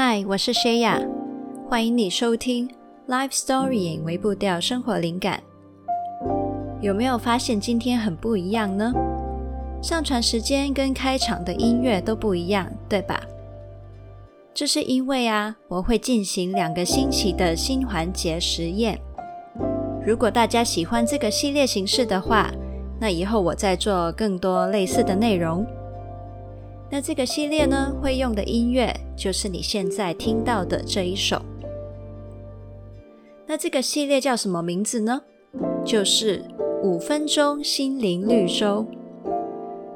嗨，我是 Shaya，欢迎你收听 Life Story 微步调生活灵感。有没有发现今天很不一样呢？上传时间跟开场的音乐都不一样，对吧？这是因为啊，我会进行两个星期的新环节实验。如果大家喜欢这个系列形式的话，那以后我再做更多类似的内容。那这个系列呢，会用的音乐就是你现在听到的这一首。那这个系列叫什么名字呢？就是五分钟心灵绿洲。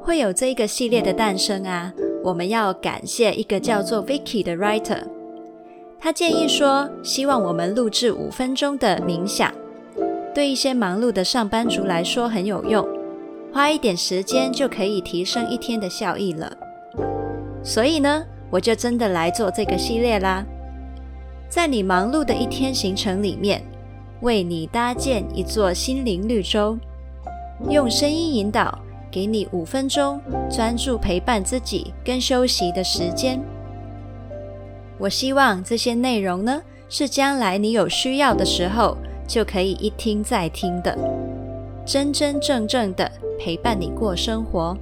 会有这一个系列的诞生啊，我们要感谢一个叫做 Vicky 的 writer。他建议说，希望我们录制五分钟的冥想，对一些忙碌的上班族来说很有用，花一点时间就可以提升一天的效益了。所以呢，我就真的来做这个系列啦。在你忙碌的一天行程里面，为你搭建一座心灵绿洲，用声音引导，给你五分钟专注陪伴自己跟休息的时间。我希望这些内容呢，是将来你有需要的时候就可以一听再听的，真真正正的陪伴你过生活。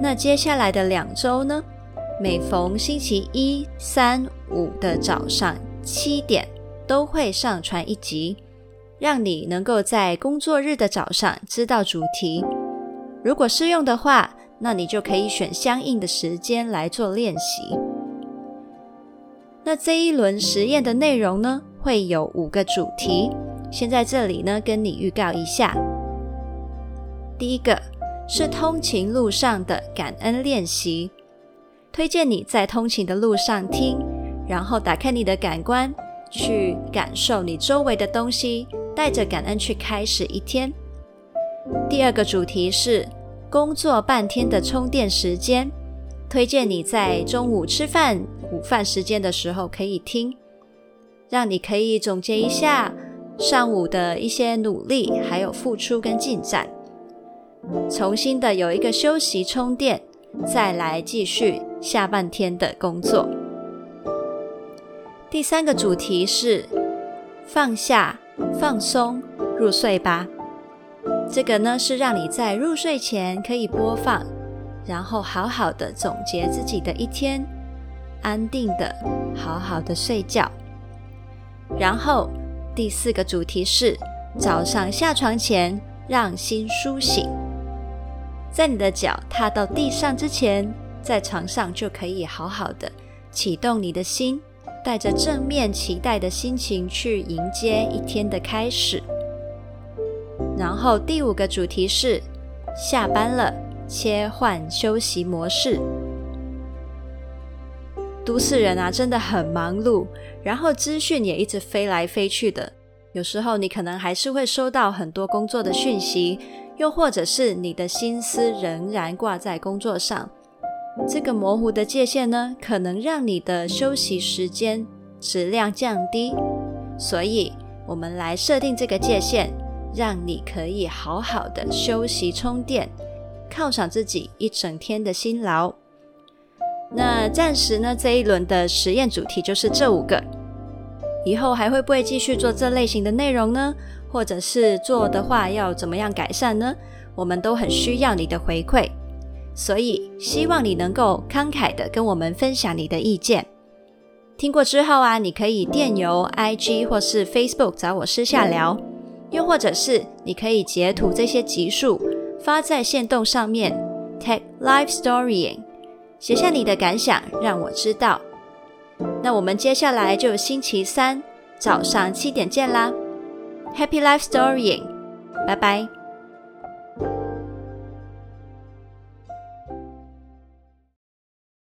那接下来的两周呢，每逢星期一、三、五的早上七点，都会上传一集，让你能够在工作日的早上知道主题。如果适用的话，那你就可以选相应的时间来做练习。那这一轮实验的内容呢，会有五个主题，先在这里呢跟你预告一下。第一个。是通勤路上的感恩练习，推荐你在通勤的路上听，然后打开你的感官，去感受你周围的东西，带着感恩去开始一天。第二个主题是工作半天的充电时间，推荐你在中午吃饭、午饭时间的时候可以听，让你可以总结一下上午的一些努力，还有付出跟进展。重新的有一个休息充电，再来继续下半天的工作。第三个主题是放下、放松、入睡吧。这个呢是让你在入睡前可以播放，然后好好的总结自己的一天，安定的好好的睡觉。然后第四个主题是早上下床前让心苏醒。在你的脚踏到地上之前，在床上就可以好好的启动你的心，带着正面期待的心情去迎接一天的开始。然后第五个主题是下班了，切换休息模式。都市人啊，真的很忙碌，然后资讯也一直飞来飞去的，有时候你可能还是会收到很多工作的讯息。又或者是你的心思仍然挂在工作上，这个模糊的界限呢，可能让你的休息时间质量降低。所以，我们来设定这个界限，让你可以好好的休息充电，犒赏自己一整天的辛劳。那暂时呢，这一轮的实验主题就是这五个。以后还会不会继续做这类型的内容呢？或者是做的话要怎么样改善呢？我们都很需要你的回馈，所以希望你能够慷慨的跟我们分享你的意见。听过之后啊，你可以电邮、IG 或是 Facebook 找我私下聊，又或者是你可以截图这些集数发在线动上面，tag Life Storying，写下你的感想，让我知道。那我们接下来就星期三早上七点见啦！Happy Life Storying，拜拜。